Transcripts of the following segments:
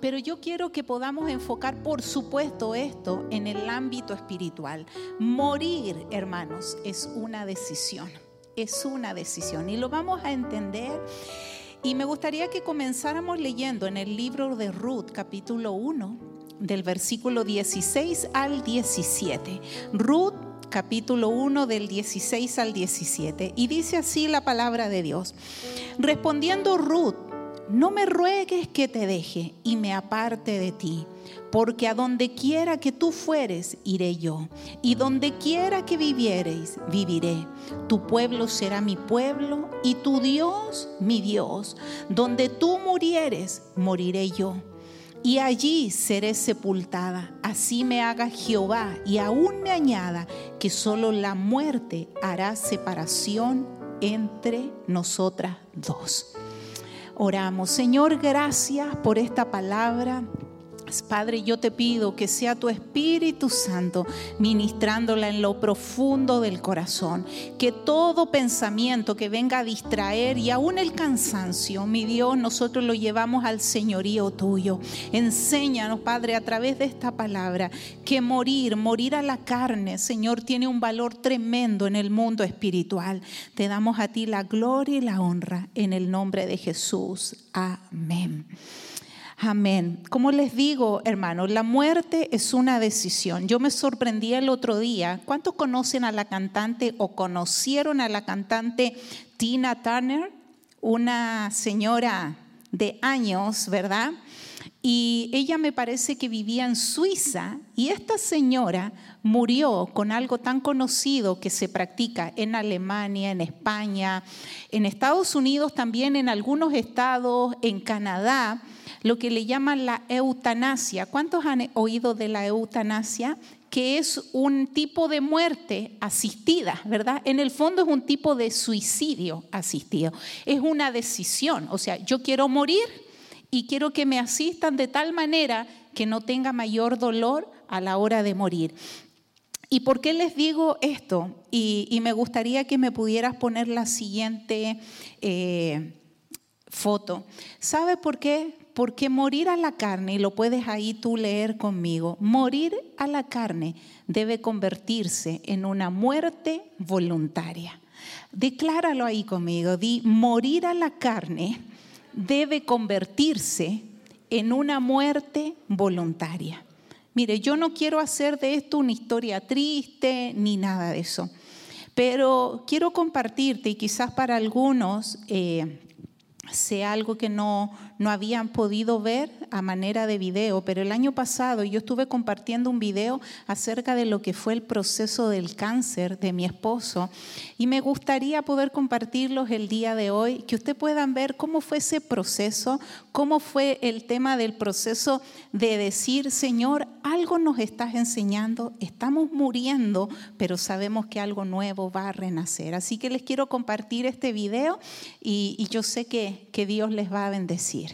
Pero yo quiero que podamos enfocar, por supuesto, esto en el ámbito espiritual. Morir, hermanos, es una decisión. Es una decisión. Y lo vamos a entender. Y me gustaría que comenzáramos leyendo en el libro de Ruth, capítulo 1, del versículo 16 al 17. Ruth capítulo 1 del 16 al 17. Y dice así la palabra de Dios. Respondiendo Ruth, no me ruegues que te deje y me aparte de ti, porque a donde quiera que tú fueres, iré yo, y donde quiera que viviereis, viviré. Tu pueblo será mi pueblo y tu Dios mi Dios. Donde tú murieres, moriré yo y allí seré sepultada. Así me haga Jehová y aún me añada que solo la muerte hará separación entre nosotras dos. Oramos, Señor, gracias por esta palabra. Padre, yo te pido que sea tu Espíritu Santo ministrándola en lo profundo del corazón. Que todo pensamiento que venga a distraer y aún el cansancio, mi Dios, nosotros lo llevamos al señorío tuyo. Enséñanos, Padre, a través de esta palabra, que morir, morir a la carne, Señor, tiene un valor tremendo en el mundo espiritual. Te damos a ti la gloria y la honra en el nombre de Jesús. Amén. Amén. Como les digo, hermanos, la muerte es una decisión. Yo me sorprendí el otro día. ¿Cuántos conocen a la cantante o conocieron a la cantante Tina Turner? Una señora de años, ¿verdad? Y ella me parece que vivía en Suiza y esta señora murió con algo tan conocido que se practica en Alemania, en España, en Estados Unidos, también en algunos estados, en Canadá lo que le llaman la eutanasia. ¿Cuántos han oído de la eutanasia? Que es un tipo de muerte asistida, ¿verdad? En el fondo es un tipo de suicidio asistido. Es una decisión, o sea, yo quiero morir y quiero que me asistan de tal manera que no tenga mayor dolor a la hora de morir. ¿Y por qué les digo esto? Y, me gustaría que me pudieras poner la siguiente eh, foto. ¿Sabe por qué? Porque morir a la carne, y lo puedes ahí tú leer conmigo, morir a la carne debe convertirse en una muerte voluntaria. Decláralo ahí conmigo, di, morir a la carne debe convertirse en una muerte voluntaria. Mire, yo no quiero hacer de esto una historia triste ni nada de eso, pero quiero compartirte y quizás para algunos eh, sea algo que no, no habían podido ver a manera de video, pero el año pasado yo estuve compartiendo un video acerca de lo que fue el proceso del cáncer de mi esposo y me gustaría poder compartirlos el día de hoy, que ustedes puedan ver cómo fue ese proceso, cómo fue el tema del proceso de decir, Señor, algo nos estás enseñando, estamos muriendo, pero sabemos que algo nuevo va a renacer. Así que les quiero compartir este video y, y yo sé que, que Dios les va a bendecir.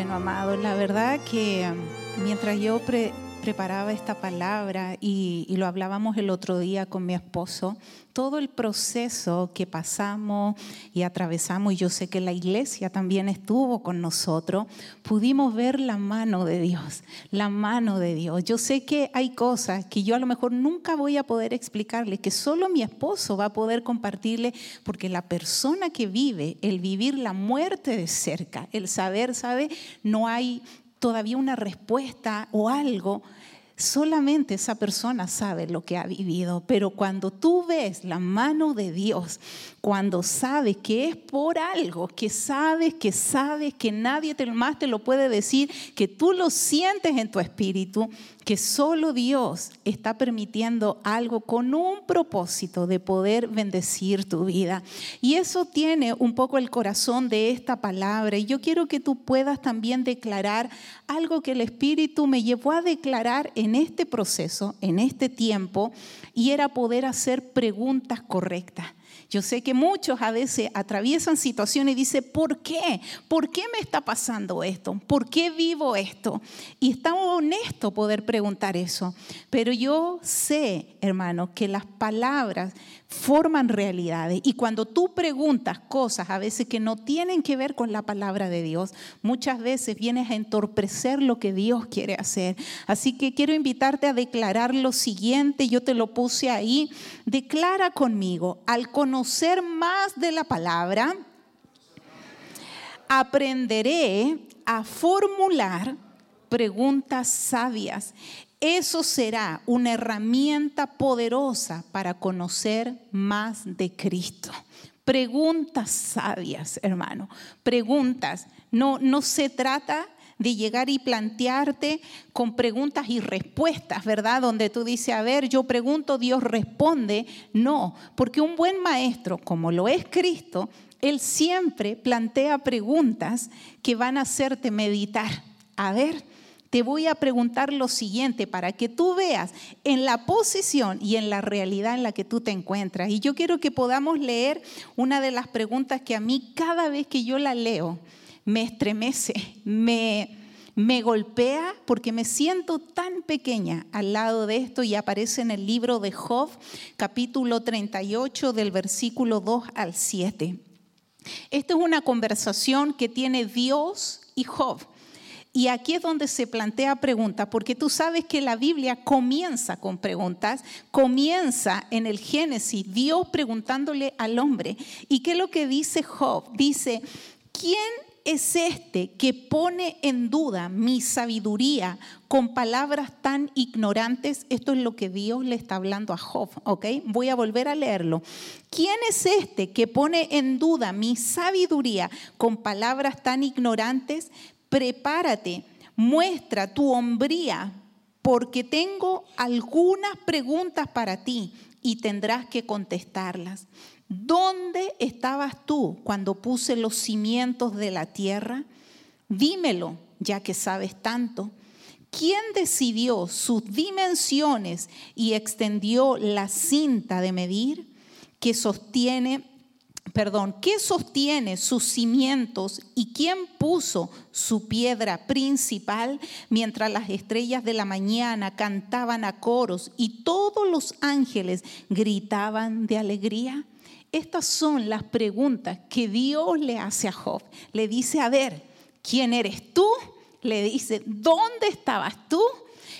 Bueno, amado, la verdad que um, mientras yo preparaba esta palabra y, lo hablábamos el otro día con mi esposo, todo el proceso que pasamos y atravesamos, y yo sé que la iglesia también estuvo con nosotros, pudimos ver la mano de Dios, la mano de Dios. Yo sé que hay cosas que yo a lo mejor nunca voy a poder explicarle, que solo mi esposo va a poder compartirle, porque la persona que vive, el vivir la muerte de cerca, el saber, ¿sabe? No hay todavía una respuesta o algo Solamente esa persona sabe lo que ha vivido, pero cuando tú ves la mano de Dios, cuando sabes que es por algo, que sabes, que sabes, que nadie más te lo puede decir, que tú lo sientes en tu espíritu, que solo Dios está permitiendo algo con un propósito de poder bendecir tu vida. Y eso tiene un poco el corazón de esta palabra. Y yo quiero que tú puedas también declarar algo que el Espíritu me llevó a declarar en este proceso, en este tiempo, y era poder hacer preguntas correctas. Yo sé que muchos a veces atraviesan situaciones y dicen, ¿por qué? ¿Por qué me está pasando esto? ¿Por qué vivo esto? Y está honesto poder preguntar eso. Pero yo sé, hermano, que las palabras forman realidades. Y cuando tú preguntas cosas a veces que no tienen que ver con la palabra de Dios, muchas veces vienes a entorpecer lo que Dios quiere hacer. Así que quiero invitarte a declarar lo siguiente, yo te lo puse ahí, declara conmigo, al conocer más de la palabra, aprenderé a formular preguntas sabias eso será una herramienta poderosa para conocer más de Cristo. Preguntas sabias, hermano. Preguntas. No, no se trata de llegar y plantearte con preguntas y respuestas, ¿verdad? Donde tú dices, a ver, yo pregunto, Dios responde. No, porque un buen maestro, como lo es Cristo, Él siempre plantea preguntas que van a hacerte meditar. A ver, te voy a preguntar lo siguiente para que tú veas en la posición y en la realidad en la que tú te encuentras. Y yo quiero que podamos leer una de las preguntas que a mí cada vez que yo la leo me estremece, me, me golpea porque me siento tan pequeña al lado de esto y aparece en el libro de Job, capítulo 38 del versículo 2 al 7. Esta es una conversación que tiene Dios y Job. Y aquí es donde se plantea pregunta, porque tú sabes que la Biblia comienza con preguntas, comienza en el Génesis, Dios preguntándole al hombre. ¿Y qué es lo que dice Job? Dice, ¿quién es este que pone en duda mi sabiduría con palabras tan ignorantes? Esto es lo que Dios le está hablando a Job, ¿ok? Voy a volver a leerlo. ¿Quién es este que pone en duda mi sabiduría con palabras tan ignorantes? prepárate, muestra tu hombría, porque tengo algunas preguntas para ti y tendrás que contestarlas. ¿Dónde estabas tú cuando puse los cimientos de la tierra? Dímelo, ya que sabes tanto. ¿Quién decidió sus dimensiones y extendió la cinta de medir que sostiene perdón, ¿qué sostiene sus cimientos y quién puso su piedra principal mientras las estrellas de la mañana cantaban a coros y todos los ángeles gritaban de alegría? Estas son las preguntas que Dios le hace a Job. Le dice, a ver, ¿quién eres tú? Le dice, ¿dónde estabas tú?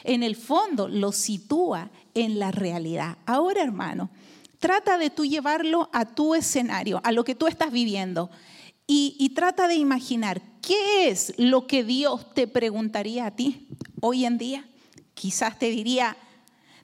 En el fondo lo sitúa en la realidad. Ahora, hermano, Trata de tú llevarlo a tu escenario, a lo que tú estás viviendo. Y, trata de imaginar qué es lo que Dios te preguntaría a ti hoy en día. Quizás te diría,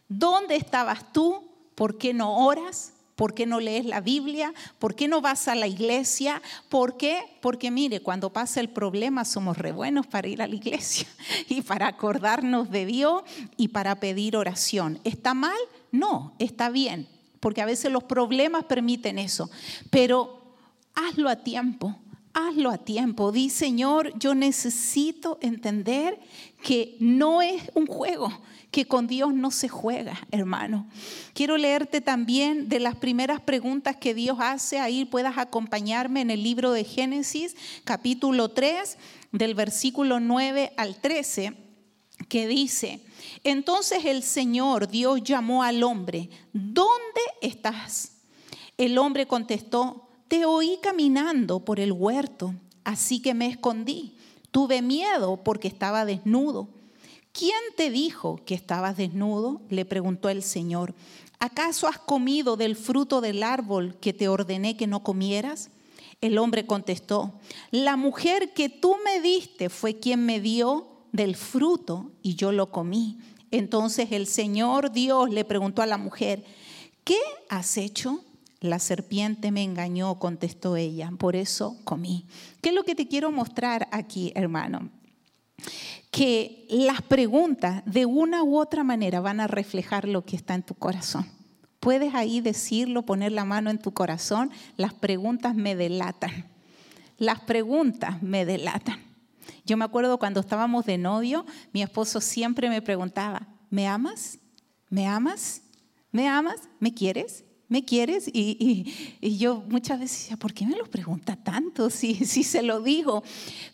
¿dónde estabas tú? ¿Por qué no oras? ¿Por qué no lees la Biblia? ¿Por qué no vas a la iglesia? ¿Por qué? Porque mire, cuando pasa el problema somos re buenos para ir a la iglesia y para acordarnos de Dios y para pedir oración. ¿Está mal? No, está bien porque a veces los problemas permiten eso. Pero hazlo a tiempo, hazlo a tiempo. Di, Señor, yo necesito entender que no es un juego, que con Dios no se juega, hermano. Quiero leerte también de las primeras preguntas que Dios hace. Ahí puedas acompañarme en el libro de Génesis, capítulo 3, del versículo 9 al 13, que dice, entonces el Señor Dios llamó al hombre, ¿dónde estás? El hombre contestó, te oí caminando por el huerto, así que me escondí. Tuve miedo porque estaba desnudo. ¿Quién te dijo que estabas desnudo? le preguntó el Señor. ¿Acaso has comido del fruto del árbol que te ordené que no comieras? El hombre contestó, la mujer que tú me diste fue quien me dio del fruto y yo lo comí. Entonces el Señor Dios le preguntó a la mujer, ¿qué has hecho? La serpiente me engañó, contestó ella, por eso comí. ¿Qué es lo que te quiero mostrar aquí, hermano? Que las preguntas de una u otra manera van a reflejar lo que está en tu corazón. Puedes ahí decirlo, poner la mano en tu corazón, las preguntas me delatan. Las preguntas me delatan. Yo me acuerdo cuando estábamos de novio, mi esposo siempre me preguntaba, ¿me amas? ¿Me amas? ¿Me amas? ¿Me quieres? ¿me quieres? Y, yo muchas veces decía, ¿por qué me lo pregunta tanto? Si, si se lo digo.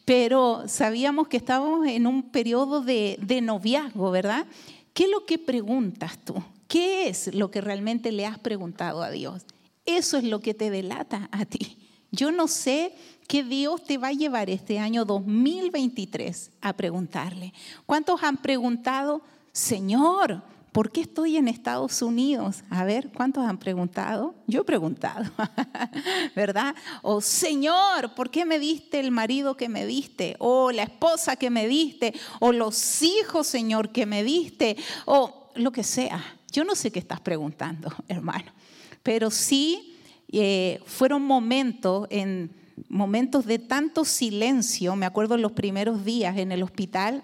Pero sabíamos que estábamos en un periodo de, de noviazgo, ¿verdad? ¿Qué es lo que preguntas tú? ¿Qué es lo que realmente le has preguntado a Dios? Eso es lo que te delata a ti. Yo no sé qué Dios te va a llevar este año 2023 a preguntarle. ¿Cuántos han preguntado, Señor, ¿Por qué estoy en Estados Unidos? A ver, ¿cuántos han preguntado? Yo he preguntado, ¿verdad? O Señor, ¿por qué me diste el marido que me diste? O la esposa que me diste? O los hijos, Señor, que me diste? O lo que sea. Yo no sé qué estás preguntando, hermano. Pero sí eh, fueron momentos en momentos de tanto silencio, me acuerdo en los primeros días en el hospital,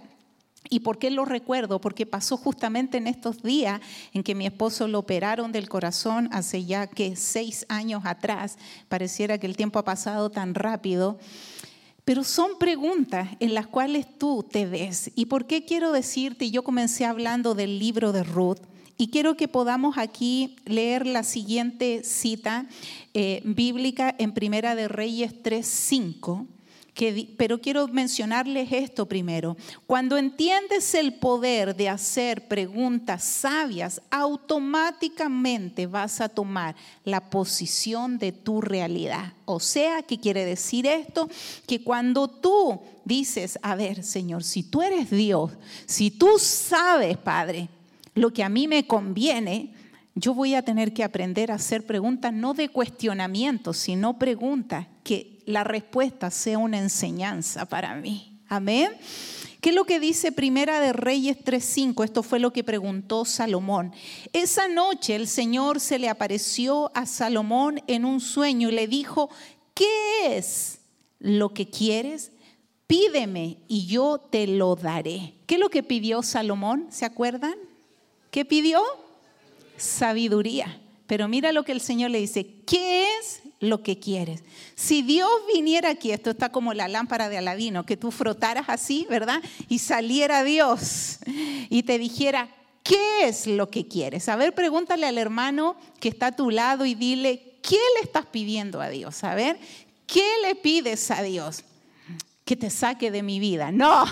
¿Y por qué lo recuerdo? Porque pasó justamente en estos días en que mi esposo lo operaron del corazón hace ya que seis años atrás. Pareciera que el tiempo ha pasado tan rápido. Pero son preguntas en las cuales tú te ves. ¿Y por qué quiero decirte? Yo comencé hablando del libro de Ruth. Y quiero que podamos aquí leer la siguiente cita eh, bíblica en Primera de Reyes 3.5 pero quiero mencionarles esto primero. Cuando entiendes el poder de hacer preguntas sabias, automáticamente vas a tomar la posición de tu realidad. O sea, ¿qué quiere decir esto? Que cuando tú dices, a ver, Señor, si tú eres Dios, si tú sabes, Padre, lo que a mí me conviene, yo voy a tener que aprender a hacer preguntas no de cuestionamiento, sino preguntas que la respuesta sea una enseñanza para mí. Amén. ¿Qué es lo que dice Primera de Reyes 3:5? Esto fue lo que preguntó Salomón. Esa noche el Señor se le apareció a Salomón en un sueño y le dijo, ¿qué es lo que quieres? Pídeme y yo te lo daré. ¿Qué es lo que pidió Salomón? ¿Se acuerdan? ¿Qué pidió? sabiduría. Pero mira lo que el Señor le dice, ¿qué es lo que quieres? Si Dios viniera aquí, esto está como la lámpara de Aladino, que tú frotaras así, ¿verdad? Y saliera Dios y te dijera, ¿qué es lo que quieres? A ver, pregúntale al hermano que está a tu lado y dile, ¿qué le estás pidiendo a Dios? A ver, ¿qué le pides a Dios? Que te saque de mi vida. No,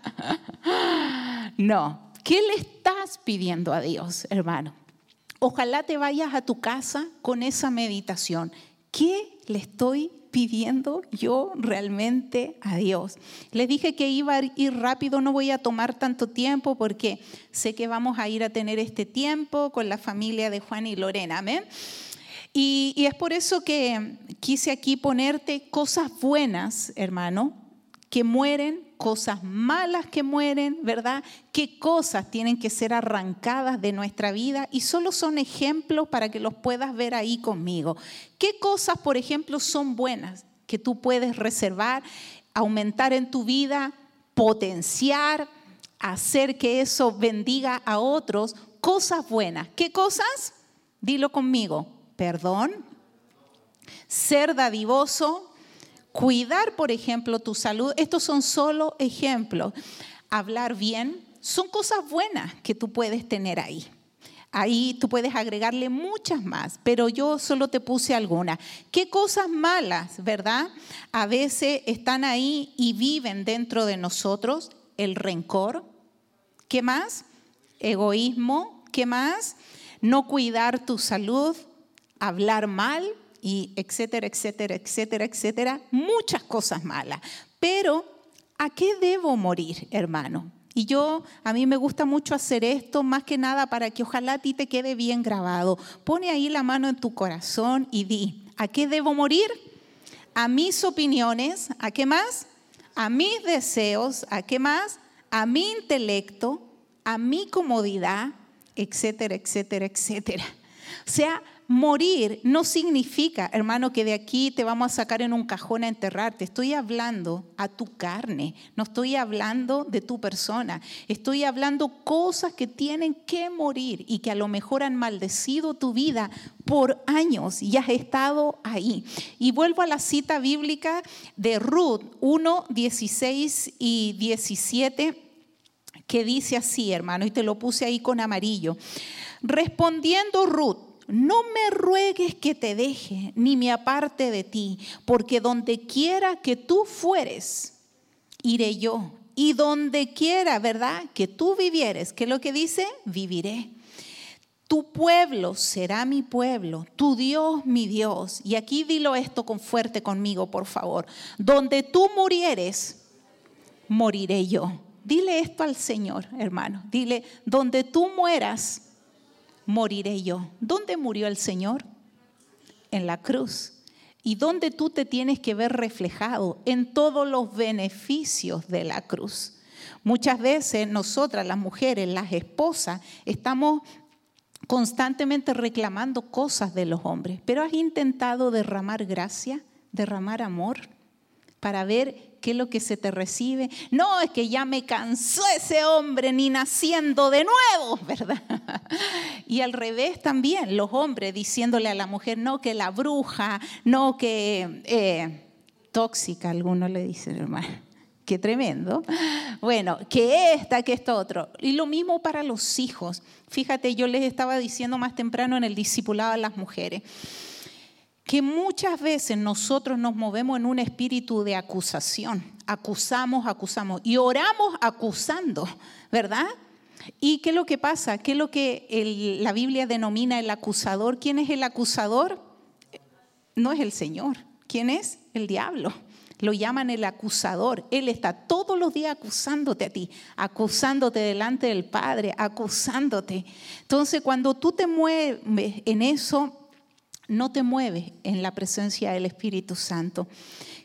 no. ¿Qué le estás pidiendo a Dios, hermano? Ojalá te vayas a tu casa con esa meditación. ¿Qué le estoy pidiendo yo realmente a Dios? Les dije que iba a ir rápido, no voy a tomar tanto tiempo porque sé que vamos a ir a tener este tiempo con la familia de Juan y Lorena. Amén. Y, y es por eso que quise aquí ponerte cosas buenas, hermano, que mueren cosas malas que mueren, ¿verdad? ¿Qué cosas tienen que ser arrancadas de nuestra vida? Y solo son ejemplos para que los puedas ver ahí conmigo. ¿Qué cosas, por ejemplo, son buenas que tú puedes reservar, aumentar en tu vida, potenciar, hacer que eso bendiga a otros? Cosas buenas. ¿Qué cosas? Dilo conmigo. Perdón, ser dadivoso, Cuidar, por ejemplo, tu salud. Estos son solo ejemplos. Hablar bien son cosas buenas que tú puedes tener ahí. Ahí tú puedes agregarle muchas más, pero yo solo te puse algunas. ¿Qué cosas malas, verdad? A veces están ahí y viven dentro de nosotros. El rencor. ¿Qué más? Egoísmo. ¿Qué más? No cuidar tu salud, hablar mal y etcétera, etcétera, etcétera, etcétera. Muchas cosas malas. Pero, ¿a qué debo morir, hermano? Y yo, a mí me gusta mucho hacer esto, más que nada para que ojalá a ti te quede bien grabado. Pone ahí la mano en tu corazón y di, ¿a qué debo morir? A mis opiniones, ¿a qué más? A mis deseos, ¿a qué más? A mi intelecto, a mi comodidad, etcétera, etcétera, etcétera. O sea, Morir no significa, hermano, que de aquí te vamos a sacar en un cajón a enterrarte. Estoy hablando a tu carne, no estoy hablando de tu persona. Estoy hablando cosas que tienen que morir y que a lo mejor han maldecido tu vida por años y has estado ahí. Y vuelvo a la cita bíblica de Ruth 1, 16 y 17 que dice así, hermano, y te lo puse ahí con amarillo. Respondiendo Ruth, no me ruegues que te deje, ni me aparte de ti, porque donde quiera que tú fueres, iré yo. Y donde quiera, ¿verdad? Que tú vivieres, ¿qué es lo que dice? Viviré. Tu pueblo será mi pueblo, tu Dios mi Dios. Y aquí dilo esto con fuerte conmigo, por favor. Donde tú murieres, moriré yo. Dile esto al Señor, hermano. Dile, donde tú mueras, moriré yo. ¿Dónde murió el Señor? En la cruz. ¿Y dónde tú te tienes que ver reflejado? En todos los beneficios de la cruz. Muchas veces nosotras, las mujeres, las esposas, estamos constantemente reclamando cosas de los hombres, pero has intentado derramar gracia, derramar amor para ver ¿Qué es lo que se te recibe? No, es que ya me cansó ese hombre ni naciendo de nuevo, ¿verdad? Y al revés también, los hombres diciéndole a la mujer, no, que la bruja, no, que eh, tóxica, algunos le dicen, hermano. Qué tremendo. Bueno, que esta, que esto otro. Y lo mismo para los hijos. Fíjate, yo les estaba diciendo más temprano en el discipulado a las mujeres que muchas veces nosotros nos movemos en un espíritu de acusación. Acusamos, acusamos y oramos acusando, ¿verdad? ¿Y qué es lo que pasa? ¿Qué es lo que la Biblia denomina el acusador? ¿Quién es el acusador? No es el Señor. ¿Quién es? El diablo. Lo llaman el acusador. Él está todos los días acusándote a ti, acusándote delante del Padre, acusándote. Entonces, cuando tú te mueves en eso, no te mueves en la presencia del Espíritu Santo.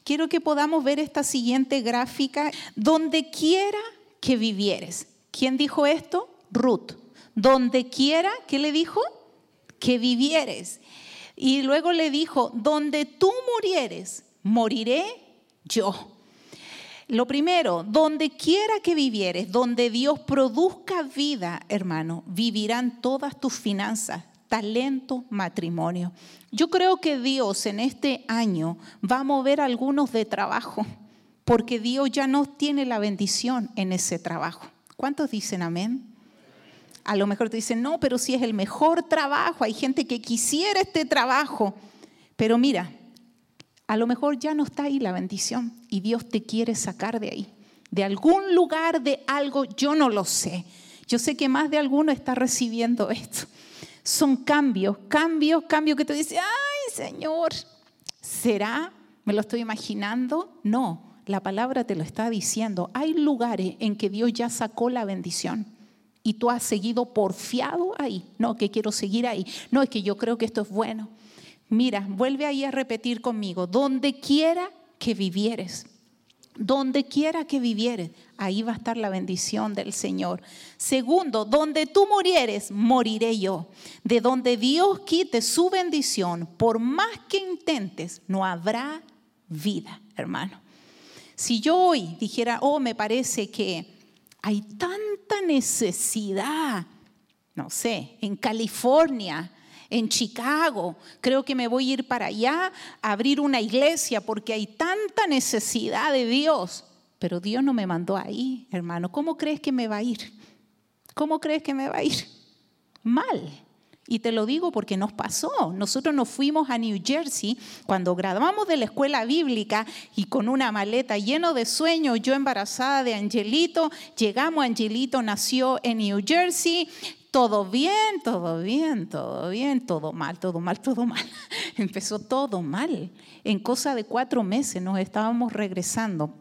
Quiero que podamos ver esta siguiente gráfica, donde quiera que vivieres. ¿Quién dijo esto? Ruth. Donde quiera, ¿qué le dijo? Que vivieres. Y luego le dijo, donde tú murieres, moriré yo. Lo primero, donde quiera que vivieres, donde Dios produzca vida, hermano, vivirán todas tus finanzas, talento, matrimonio. Yo creo que Dios en este año va a mover algunos de trabajo, porque Dios ya no tiene la bendición en ese trabajo. ¿Cuántos dicen amén? A lo mejor te dicen, no, pero si es el mejor trabajo, hay gente que quisiera este trabajo. Pero mira, a lo mejor ya no está ahí la bendición y Dios te quiere sacar de ahí. De algún lugar, de algo, yo no lo sé. Yo sé que más de alguno está recibiendo esto son cambios, cambios, cambios que tú dices, ay Señor, ¿será? ¿Me lo estoy imaginando? No, la palabra te lo está diciendo. Hay lugares en que Dios ya sacó la bendición y tú has seguido porfiado ahí. No, que quiero seguir ahí. No, es que yo creo que esto es bueno. Mira, vuelve ahí a repetir conmigo, donde quiera que vivieres. Donde quiera que vivieres, ahí va a estar la bendición del Señor. Segundo, donde tú murieres, moriré yo. De donde Dios quite su bendición, por más que intentes, no habrá vida, hermano. Si yo hoy dijera, oh, me parece que hay tanta necesidad, no sé, en California, en Chicago, creo que me voy a ir para allá a abrir una iglesia porque hay tanta necesidad de Dios. Pero Dios no me mandó ahí, hermano. ¿Cómo crees que me va a ir? ¿Cómo crees que me va a ir? Mal. Y te lo digo porque nos pasó. Nosotros nos fuimos a New Jersey cuando graduamos de la escuela bíblica y con una maleta lleno de sueños, yo embarazada de Angelito, llegamos, Angelito nació en New Jersey, todo bien, todo bien, todo bien, todo mal, todo mal, todo mal. Empezó todo mal. En cosa de cuatro meses nos estábamos regresando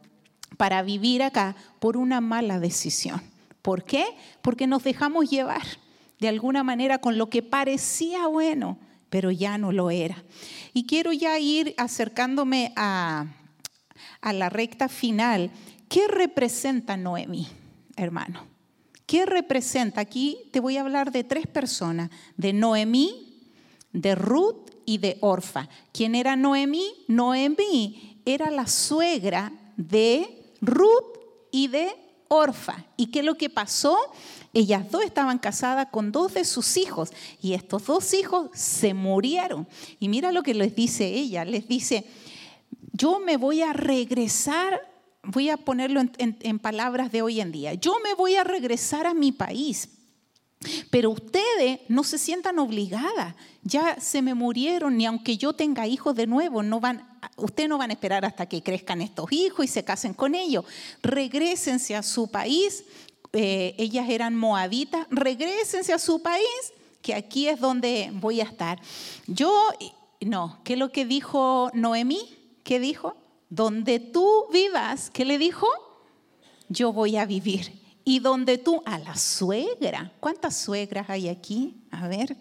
para vivir acá por una mala decisión. ¿Por qué? Porque nos dejamos llevar de alguna manera con lo que parecía bueno, pero ya no lo era. Y quiero ya ir acercándome a, a la recta final. ¿Qué representa Noemí, hermano? ¿Qué representa? Aquí te voy a hablar de tres personas, de Noemí, de Ruth y de Orfa. ¿Quién era Noemí? Noemí era la suegra de Ruth y de Orfa. ¿Y qué es lo que pasó? Ellas dos estaban casadas con dos de sus hijos y estos dos hijos se murieron. Y mira lo que les dice ella, les dice, yo me voy a regresar, voy a ponerlo en, palabras de hoy en día, yo me voy a regresar a mi país. Pero ustedes no se sientan obligadas, ya se me murieron, ni aunque yo tenga hijos de nuevo, no van, ustedes no van a esperar hasta que crezcan estos hijos y se casen con ellos. Regrésense a su país eh, ellas eran moabitas, regresense a su país, que aquí es donde voy a estar. Yo, no, ¿qué es lo que dijo Noemí? ¿Qué dijo? Donde tú vivas, ¿qué le dijo? Yo voy a vivir. Y donde tú, a la suegra, ¿cuántas suegras hay aquí? A ver,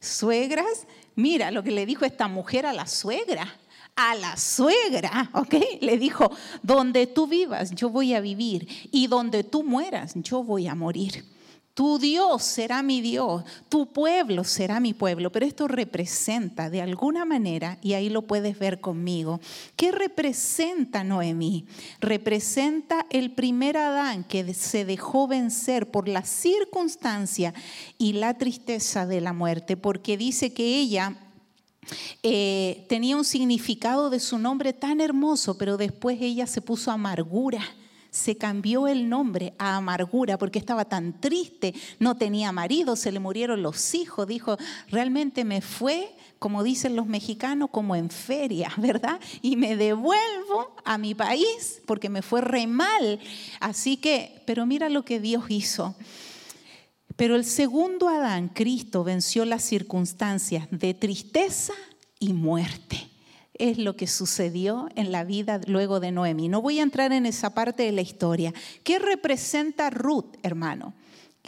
suegras, mira lo que le dijo esta mujer a la suegra a la suegra, ¿ok? Le dijo, donde tú vivas, yo voy a vivir, y donde tú mueras, yo voy a morir. Tu Dios será mi Dios, tu pueblo será mi pueblo, pero esto representa de alguna manera, y ahí lo puedes ver conmigo, ¿qué representa Noemí? Representa el primer Adán que se dejó vencer por la circunstancia y la tristeza de la muerte, porque dice que ella eh, tenía un significado de su nombre tan hermoso, pero después ella se puso amargura. Se cambió el nombre a amargura porque estaba tan triste, no tenía marido, se le murieron los hijos. Dijo, realmente me fue, como dicen los mexicanos, como en feria, ¿verdad? Y me devuelvo a mi país porque me fue re mal. Así que, pero mira lo que Dios hizo. Pero el segundo Adán, Cristo, venció las circunstancias de tristeza y muerte. Es lo que sucedió en la vida luego de Noemi. No voy a entrar en esa parte de la historia. ¿Qué representa Ruth, hermano?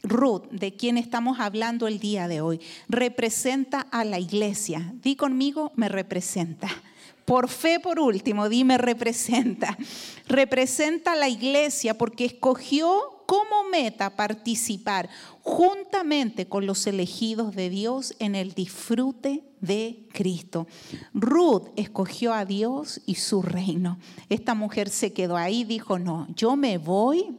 Ruth, de quien estamos hablando el día de hoy, representa a la iglesia. Di conmigo, me representa. Por fe, por último, dime representa. Representa a la iglesia porque escogió como meta participar juntamente con los elegidos de Dios en el disfrute de Cristo. Ruth escogió a Dios y su reino. Esta mujer se quedó ahí, dijo, no, yo me voy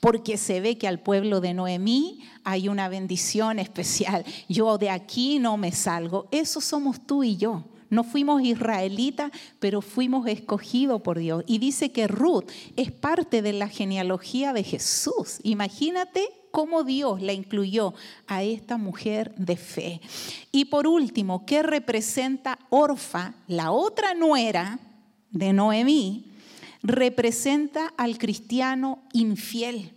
porque se ve que al pueblo de Noemí hay una bendición especial. Yo de aquí no me salgo. Eso somos tú y yo. No fuimos israelitas, pero fuimos escogidos por Dios. Y dice que Ruth es parte de la genealogía de Jesús. Imagínate cómo Dios la incluyó a esta mujer de fe. Y por último, ¿qué representa Orfa, la otra nuera de Noemí? Representa al cristiano infiel,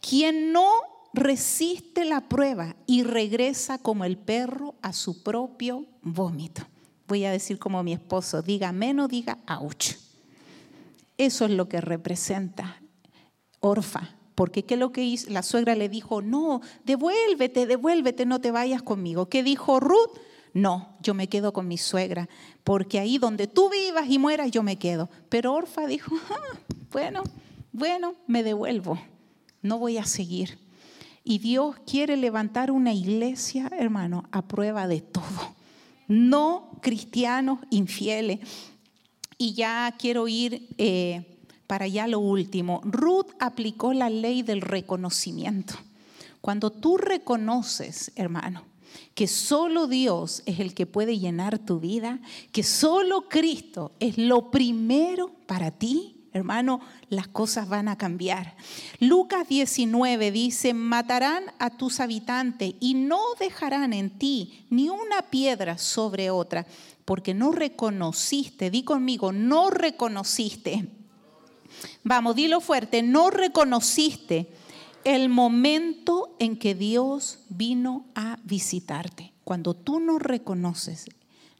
quien no resiste la prueba y regresa como el perro a su propio vómito voy a decir como mi esposo, diga menos, diga ouch. Eso es lo que representa Orfa. Porque ¿qué es lo que hizo? La suegra le dijo, no, devuélvete, devuélvete, no te vayas conmigo. ¿Qué dijo Ruth? No, yo me quedo con mi suegra, porque ahí donde tú vivas y mueras, yo me quedo. Pero Orfa dijo, ah, bueno, bueno, me devuelvo, no voy a seguir. Y Dios quiere levantar una iglesia, hermano, a prueba de todo no cristianos infieles. Y ya quiero ir eh, para allá lo último. Ruth aplicó la ley del reconocimiento. Cuando tú reconoces, hermano, que solo Dios es el que puede llenar tu vida, que solo Cristo es lo primero para ti, hermano, las cosas van a cambiar. Lucas 19 dice, matarán a tus habitantes y no dejarán en ti ni una piedra sobre otra, porque no reconociste, di conmigo, no reconociste. Vamos, dilo fuerte, no reconociste el momento en que Dios vino a visitarte. Cuando tú no reconoces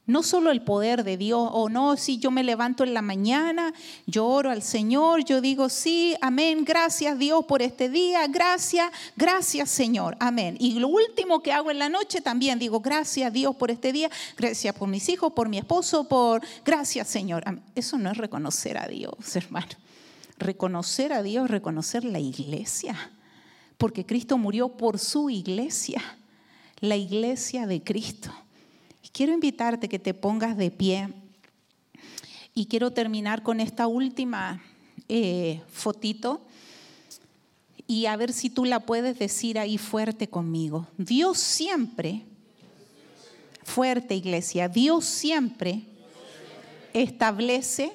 no solo el poder de Dios, o no, si yo me levanto en la mañana, yo oro al Señor, yo digo, sí, amén, gracias Dios por este día, gracias, gracias Señor, amén. Y lo último que hago en la noche también digo, gracias Dios por este día, gracias por mis hijos, por mi esposo, por, gracias Señor. Eso no es reconocer a Dios, hermano. Reconocer a Dios, reconocer la iglesia, porque Cristo murió por su iglesia, la iglesia de Cristo. Quiero invitarte que te pongas de pie y quiero terminar con esta última eh, fotito y a ver si tú la puedes decir ahí fuerte conmigo. Dios siempre, fuerte iglesia, Dios siempre establece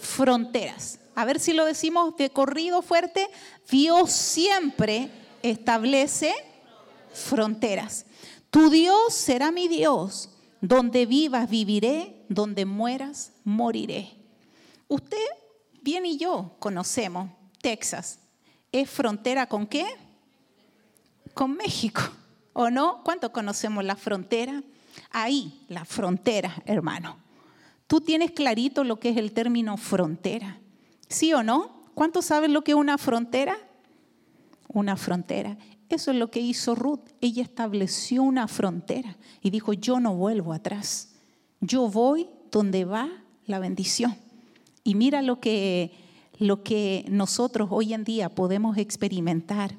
fronteras. A ver si lo decimos de corrido fuerte. Dios siempre establece fronteras. Tu Dios será mi Dios donde vivas, viviré, donde mueras, moriré. Usted, bien y yo, conocemos Texas. ¿Es frontera con qué? Con México, ¿o no? ¿Cuánto conocemos la frontera? Ahí, la frontera, hermano. ¿Tú tienes clarito lo que es el término frontera? ¿Sí o no? ¿Cuántos saben lo que es una frontera? Una frontera eso es lo que hizo Ruth. Ella estableció una frontera y dijo, yo no vuelvo atrás. Yo voy donde va la bendición. Y mira lo que, lo que nosotros hoy en día podemos experimentar,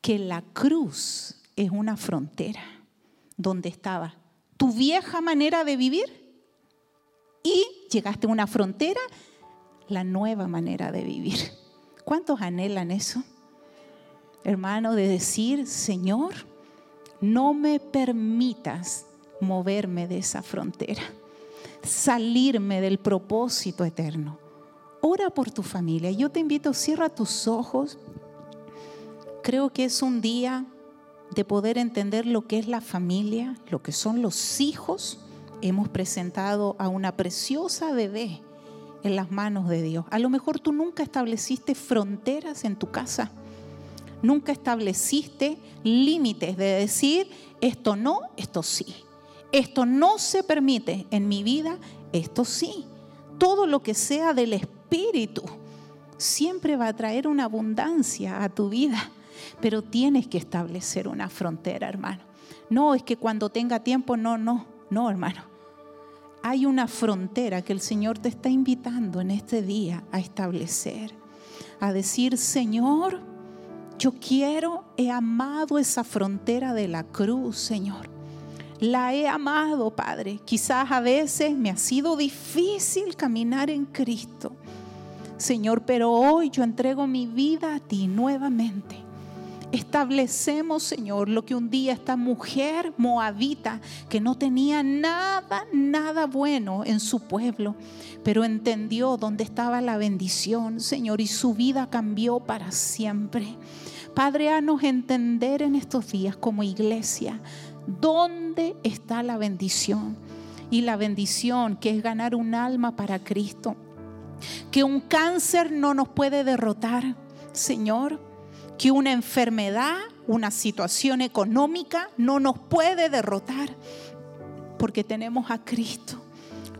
que la cruz es una frontera donde estaba tu vieja manera de vivir y llegaste a una frontera, la nueva manera de vivir. ¿Cuántos anhelan eso? Hermano, de decir, Señor, no me permitas moverme de esa frontera, salirme del propósito eterno. Ora por tu familia. Yo te invito, cierra tus ojos. Creo que es un día de poder entender lo que es la familia, lo que son los hijos. Hemos presentado a una preciosa bebé en las manos de Dios. A lo mejor tú nunca estableciste fronteras en tu casa nunca estableciste límites de decir, esto no, esto sí. Esto no se permite en mi vida, esto sí. Todo lo que sea del Espíritu siempre va a traer una abundancia a tu vida, pero tienes que establecer una frontera, hermano. No es que cuando tenga tiempo, no, no, no, hermano. Hay una frontera que el Señor te está invitando en este día a establecer, a decir, Señor, yo quiero, he amado esa frontera de la cruz, Señor. La he amado, Padre. Quizás a veces me ha sido difícil caminar en Cristo. Señor, pero hoy yo entrego mi vida a ti nuevamente. Establecemos, Señor, lo que un día esta mujer moabita, que no tenía nada, nada bueno en su pueblo, pero entendió dónde estaba la bendición, Señor, y su vida cambió para siempre. Padre, hanos entender en estos días como iglesia dónde está la bendición. Y la bendición que es ganar un alma para Cristo. Que un cáncer no nos puede derrotar, Señor. Que una enfermedad, una situación económica no nos puede derrotar. Porque tenemos a Cristo.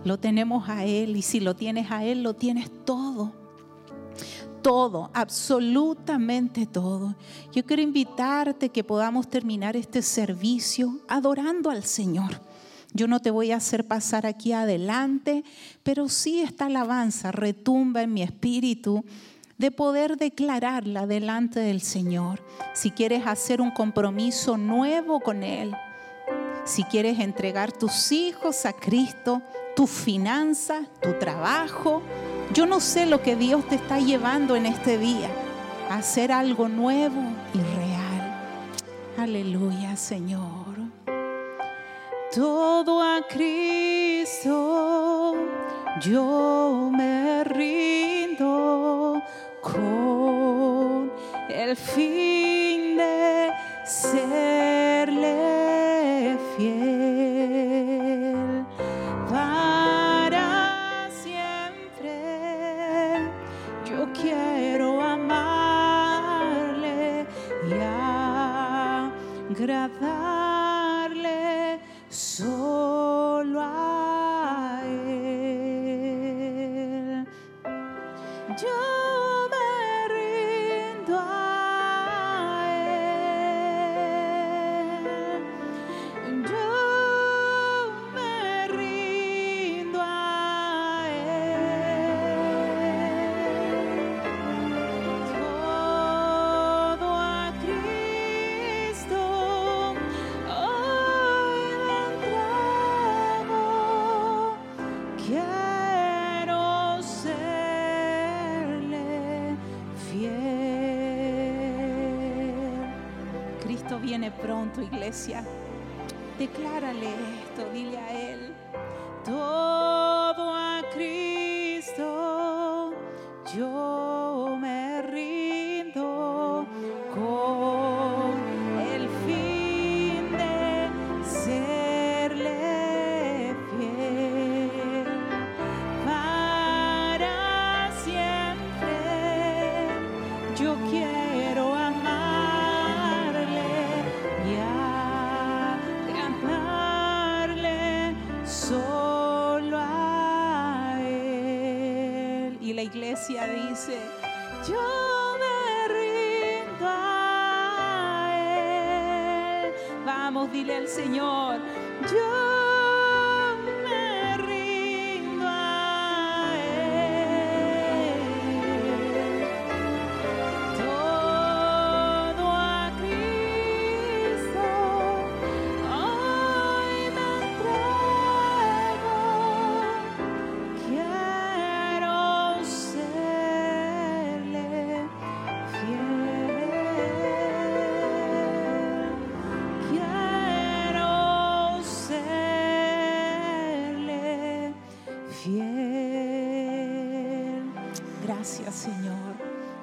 Lo tenemos a Él. Y si lo tienes a Él, lo tienes todo todo, absolutamente todo. Yo quiero invitarte que podamos terminar este servicio adorando al Señor. Yo no te voy a hacer pasar aquí adelante, pero sí esta alabanza retumba en mi espíritu de poder declararla delante del Señor. Si quieres hacer un compromiso nuevo con Él, si quieres entregar tus hijos a Cristo, tus finanzas, tu trabajo, yo no sé lo que Dios te está llevando en este día a hacer algo nuevo y real. Aleluya, Señor. todo a Cristo yo me rindo con el fin pronto, iglesia. Declárale esto, dile a Él. Todo Dile al Señor, yo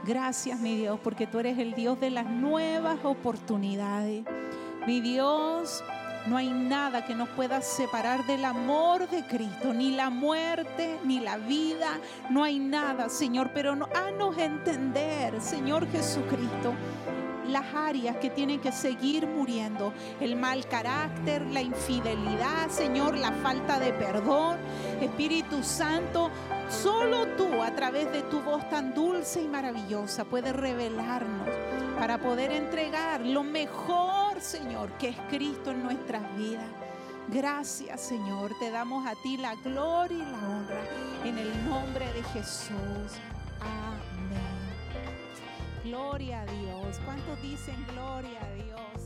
Gracias, mi Dios, porque tú eres el Dios de las nuevas oportunidades. Mi Dios, no hay nada que nos pueda separar del amor de Cristo, ni la muerte, ni la vida, no hay nada, Señor, pero no, haznos entender, Señor Jesucristo, las áreas que tienen que seguir muriendo, el mal carácter, la infidelidad, Señor, la falta de perdón, Espíritu Santo, solo tú a través de tu voz tan dulce y maravillosa puedes revelarnos para poder entregar lo mejor, Señor, que es Cristo en nuestras vidas. Gracias, Señor. Te damos a ti la gloria y la honra en el nombre de Jesús. Amén. Gloria a Dios. ¿Cuántos dicen gloria a Dios?